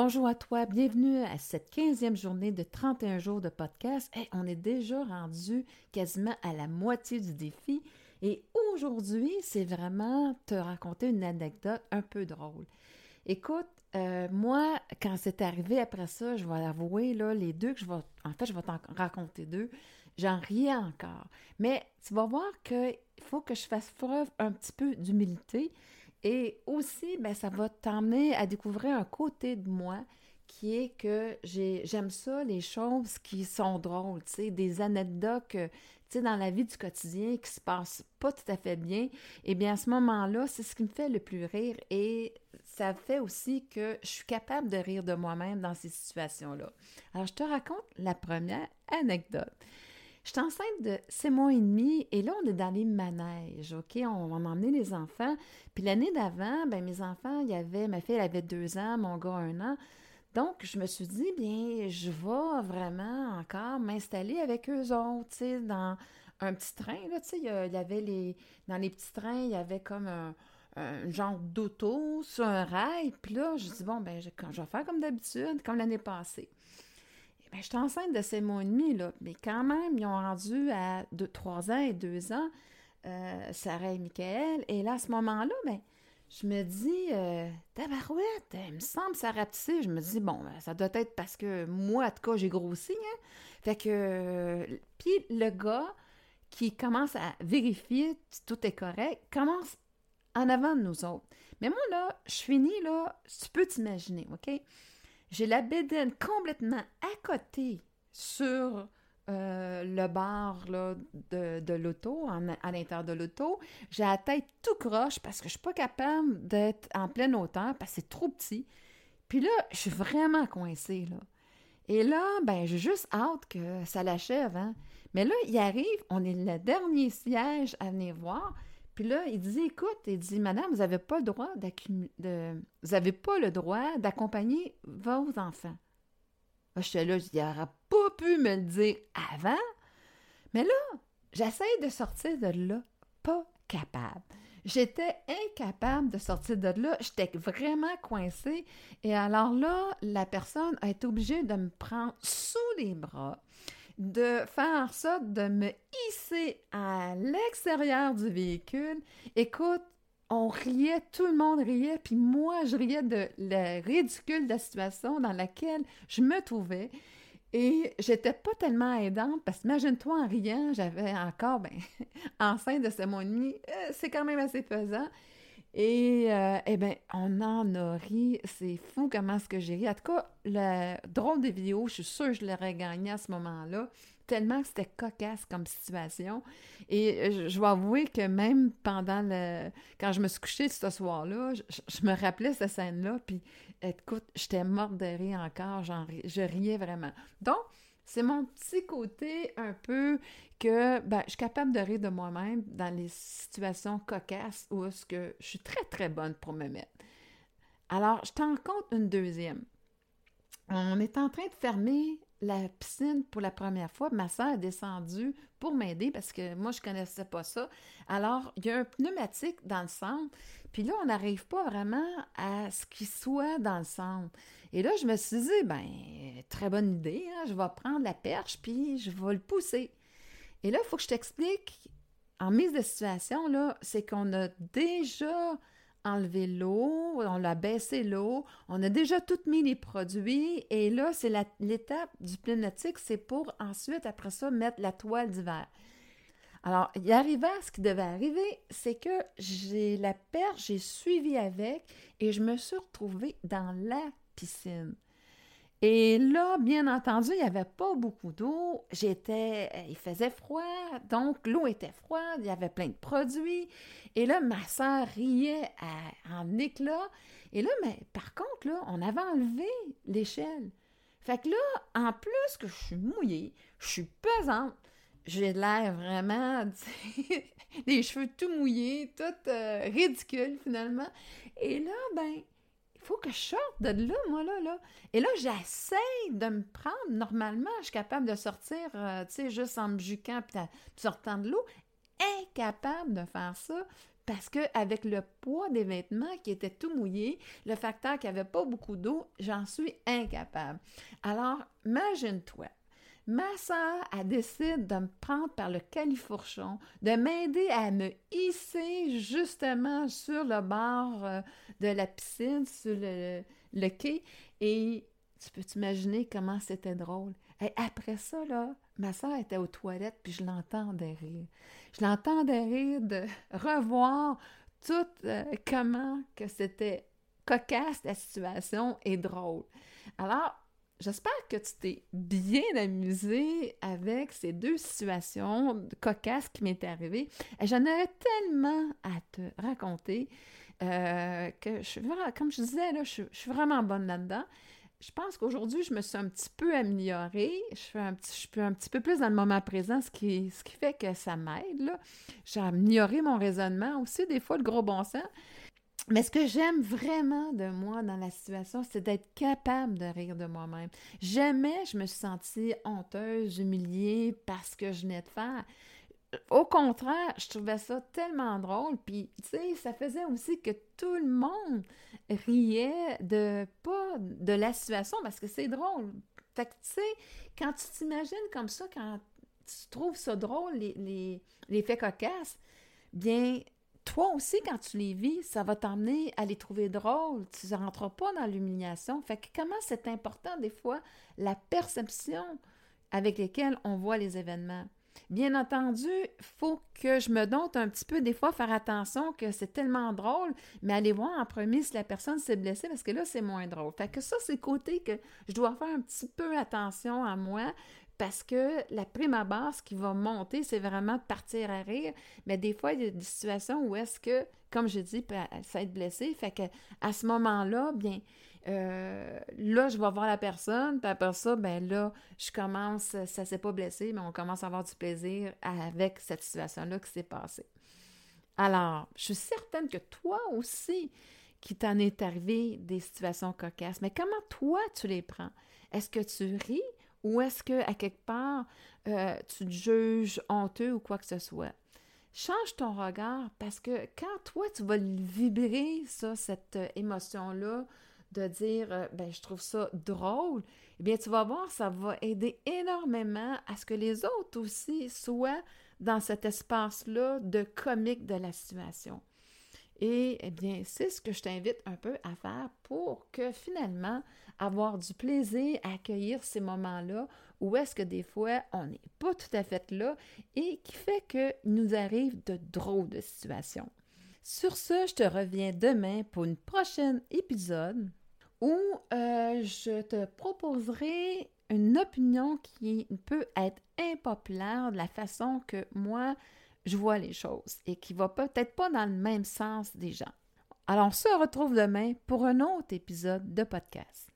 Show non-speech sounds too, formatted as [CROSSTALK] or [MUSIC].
Bonjour à toi, bienvenue à cette 15e journée de 31 jours de podcast. on est déjà rendu quasiment à la moitié du défi et aujourd'hui, c'est vraiment te raconter une anecdote un peu drôle. Écoute, euh, moi, quand c'est arrivé après ça, je vais l'avouer, là, les deux que je vais. En fait, je vais t'en raconter deux. J'en riais encore. Mais tu vas voir qu'il faut que je fasse preuve un petit peu d'humilité. Et aussi, ben, ça va t'emmener à découvrir un côté de moi qui est que j'aime ça, les choses qui sont drôles, des anecdotes tu sais, dans la vie du quotidien qui se passent pas tout à fait bien. Eh bien, à ce moment-là, c'est ce qui me fait le plus rire et ça fait aussi que je suis capable de rire de moi-même dans ces situations-là. Alors, je te raconte la première anecdote. Je suis enceinte de six mois et demi et là, on est dans les manèges, OK? On va m'emmener les enfants. Puis l'année d'avant, ben mes enfants, il y avait, ma fille, elle avait deux ans, mon gars, un an. Donc, je me suis dit, bien, je vais vraiment encore m'installer avec eux autres, tu sais, dans un petit train, là, tu sais, il y avait les... Dans les petits trains, il y avait comme un, genre d'auto sur un rail. Puis là, je dis, bon, ben, je vais faire comme d'habitude, comme l'année passée. Ben, je suis enceinte de ces mois et demi, là. Mais quand même, ils ont rendu à 3 ans et 2 ans, euh, Sarah et Michael. Et là, à ce moment-là, ben, je me dis, euh, tabarouette, il me semble ça rapetissé. Je me dis, bon, ben, ça doit être parce que moi, en tout cas, j'ai grossi. Hein? Fait que, puis le gars qui commence à vérifier si tout est correct, commence en avant de nous autres. Mais moi, là, je finis, là, tu peux t'imaginer, OK? J'ai la bédaine complètement à côté sur euh, le bar de, l'auto, à l'intérieur de l'auto. J'ai la tête tout croche parce que je suis pas capable d'être en pleine hauteur parce que c'est trop petit. Puis là, je suis vraiment coincée, là. Et là, ben, j'ai juste hâte que ça l'achève, hein. Mais là, il arrive, on est le dernier siège à venir voir. Puis là, il dit, écoute, il dit, madame, vous n'avez pas le droit de, vous avez pas le droit d'accompagner vos enfants. Là, j'étais là, je pas pu me le dire avant. Mais là, j'essaie de sortir de là, pas capable. J'étais incapable de sortir de là. J'étais vraiment coincée. Et alors là, la personne a été obligée de me prendre sous les bras de faire sorte de me hisser à l'extérieur du véhicule. Écoute, on riait, tout le monde riait, puis moi, je riais de la ridicule de la situation dans laquelle je me trouvais. Et j'étais pas tellement aidante parce que imagine-toi en riant, j'avais encore, ben, [LAUGHS] enceinte de ce mois et euh, c'est quand même assez pesant. Et, euh, eh bien, on en a ri. C'est fou comment ce que j'ai ri. En tout cas, le drôle des vidéos, je suis sûre que je l'aurais gagné à ce moment-là, tellement que c'était cocasse comme situation. Et euh, je, vais avouer que même pendant le... Quand je me suis couchée ce soir-là, je, me rappelais cette scène-là, puis écoute, j'étais morte de rire encore, je riais vraiment. Donc, c'est mon petit côté un peu que ben, je suis capable de rire de moi-même dans les situations cocasses où est-ce que je suis très, très bonne pour me mettre. Alors, je t'en compte une deuxième. On est en train de fermer la piscine pour la première fois. Ma soeur est descendue pour m'aider parce que moi, je connaissais pas ça. Alors, il y a un pneumatique dans le centre. Puis là, on n'arrive pas vraiment à ce qu'il soit dans le centre. Et là, je me suis dit, ben, très bonne idée, hein, je vais prendre la perche, puis je vais le pousser. Et là, il faut que je t'explique, en mise de situation, là, c'est qu'on a déjà enlevé l'eau, on a baissé l'eau, on a déjà tout mis les produits, et là, c'est l'étape du pneumatique, c'est pour ensuite, après ça, mettre la toile d'hiver. Alors, il arrivait ce qui devait arriver, c'est que j'ai la perche, j'ai suivi avec, et je me suis retrouvée dans la piscine. Et là, bien entendu, il n'y avait pas beaucoup d'eau. J'étais, il faisait froid, donc l'eau était froide, il y avait plein de produits. Et là, ma soeur riait en éclat. Et là, mais par contre, là, on avait enlevé l'échelle. Fait que là, en plus que je suis mouillée, je suis pesante, j'ai l'air vraiment, [LAUGHS] les cheveux tout mouillés, tout euh, ridicule finalement. Et là, ben, il faut que je sorte de là, moi, là, là. Et là, j'essaie de me prendre. Normalement, je suis capable de sortir, euh, tu sais, juste en me juquant puis sortant de l'eau. Incapable de faire ça. parce que avec le poids des vêtements qui étaient tout mouillés, le facteur qu'il n'y avait pas beaucoup d'eau, j'en suis incapable. Alors, imagine-toi, ma soeur a décidé de me prendre par le califourchon, de m'aider à me hisser justement sur le bord euh, de la piscine, sur le, le quai. Et tu peux t'imaginer comment c'était drôle. Et après ça, là, ma soeur était aux toilettes, puis je l'entendais rire. Je l'entendais rire de [LAUGHS] revoir tout euh, comment que c'était cocasse la situation et drôle. Alors, j'espère que tu t'es bien amusé avec ces deux situations cocasses qui m'étaient arrivées. J'en aurais tellement à te raconter euh, que, je, comme je disais, là, je suis vraiment bonne là-dedans je pense qu'aujourd'hui, je me suis un petit peu améliorée. Je, fais un petit, je suis un petit peu plus dans le moment présent, ce qui, ce qui fait que ça m'aide. J'ai amélioré mon raisonnement aussi, des fois, le gros bon sens. Mais ce que j'aime vraiment de moi dans la situation, c'est d'être capable de rire de moi-même. Jamais je me suis sentie honteuse, humiliée parce que je venais de faire au contraire, je trouvais ça tellement drôle. Puis, tu sais, ça faisait aussi que tout le monde riait de pas de la situation parce que c'est drôle. Fait que, tu sais, quand tu t'imagines comme ça, quand tu trouves ça drôle, les, les, faits cocasses, bien, toi aussi, quand tu les vis, ça va t'emmener à les trouver drôles. Tu ne rentreras pas dans l'humiliation. Fait que comment c'est important, des fois, la perception avec laquelle on voit les événements? Bien entendu, faut que je me doute un petit peu, des fois, faire attention que c'est tellement drôle, mais aller voir en premier si la personne s'est blessée, parce que là, c'est moins drôle. Fait que ça, c'est le côté que je dois faire un petit peu attention à moi, parce que la prime à base qui va monter, c'est vraiment de partir à rire. Mais des fois, il y a des situations où est-ce que, comme je dis, ça être blessé. Fait que à ce moment-là, bien, euh, là, je vais voir la personne, puis après ça, ben là, je commence, ça s'est pas blessé, mais on commence à avoir du plaisir avec cette situation-là qui s'est passée. Alors, je suis certaine que toi aussi, qui t'en est arrivé des situations cocasses, mais comment toi tu les prends? Est-ce que tu ris? Ou est-ce que à quelque part euh, tu te juges honteux ou quoi que ce soit? Change ton regard parce que quand toi tu vas vibrer ça, cette euh, émotion-là, de dire euh, ben je trouve ça drôle, eh bien tu vas voir ça va aider énormément à ce que les autres aussi soient dans cet espace-là de comique de la situation. Et eh bien, c'est ce que je t'invite un peu à faire pour que finalement avoir du plaisir à accueillir ces moments-là où est-ce que des fois on n'est pas tout à fait là et qui fait que nous arrive de drôles de situations. Sur ce, je te reviens demain pour une prochaine épisode où euh, je te proposerai une opinion qui peut être impopulaire de la façon que moi je vois les choses et qui va peut-être pas dans le même sens des gens. Alors on se retrouve demain pour un autre épisode de podcast.